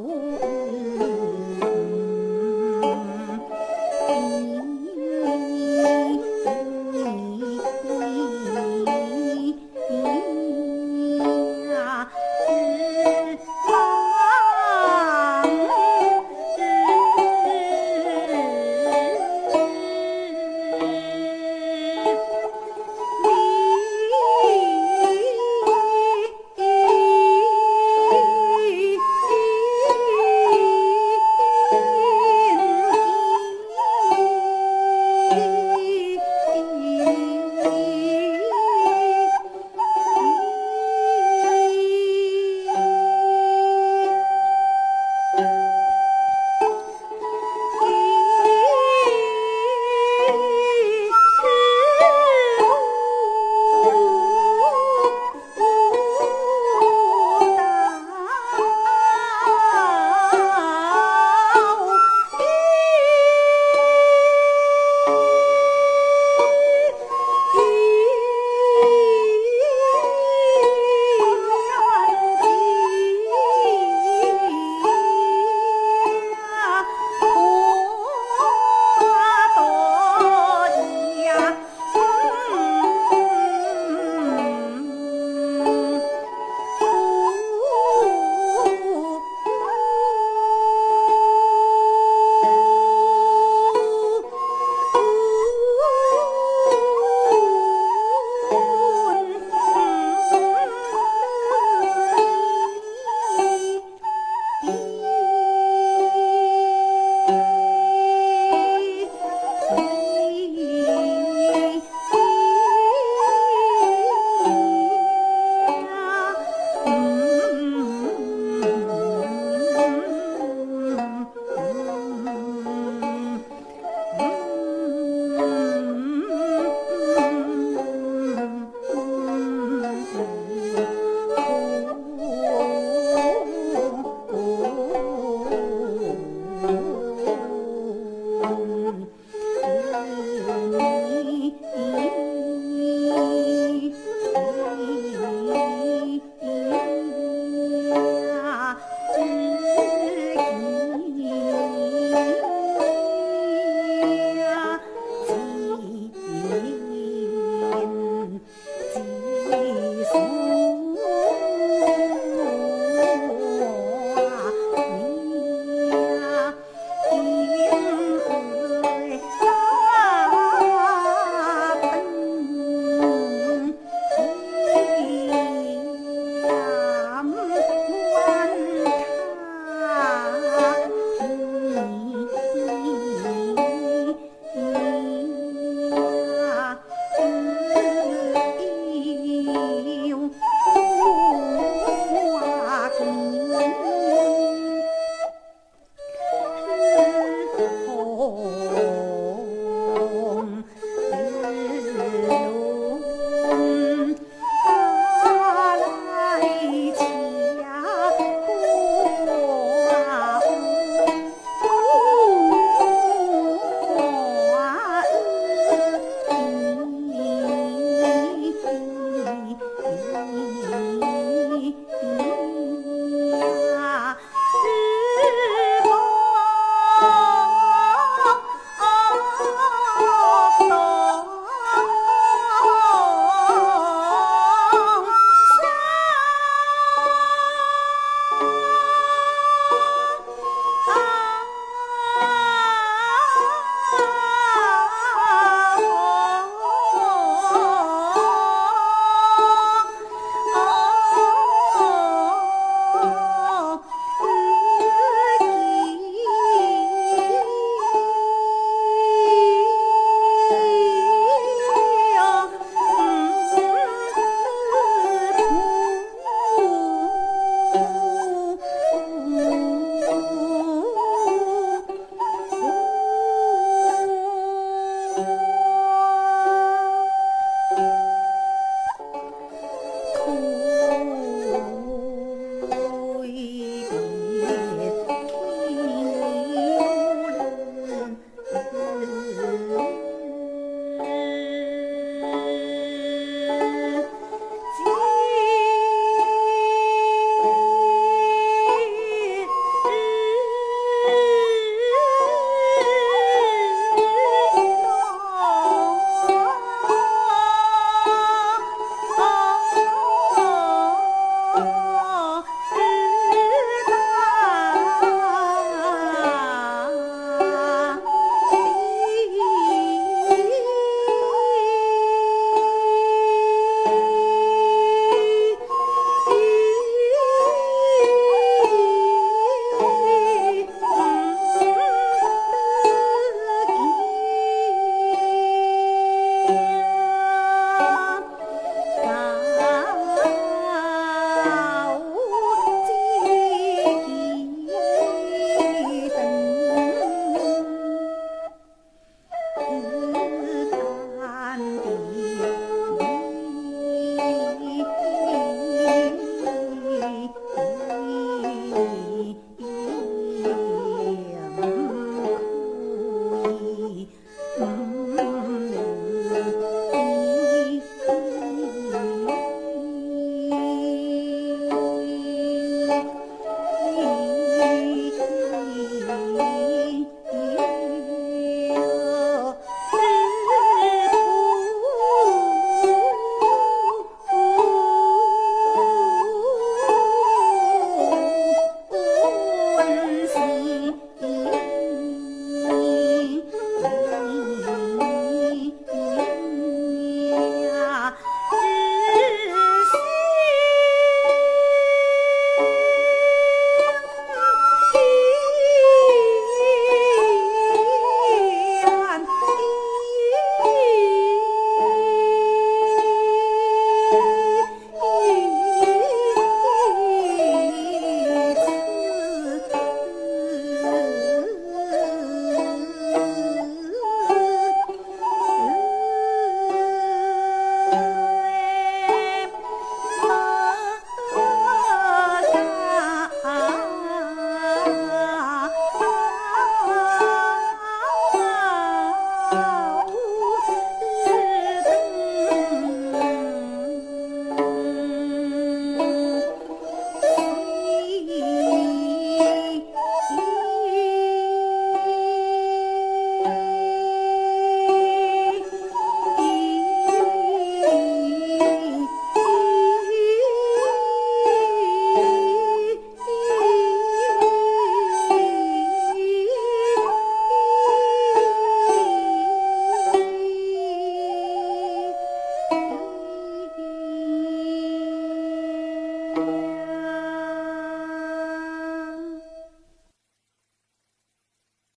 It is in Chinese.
呜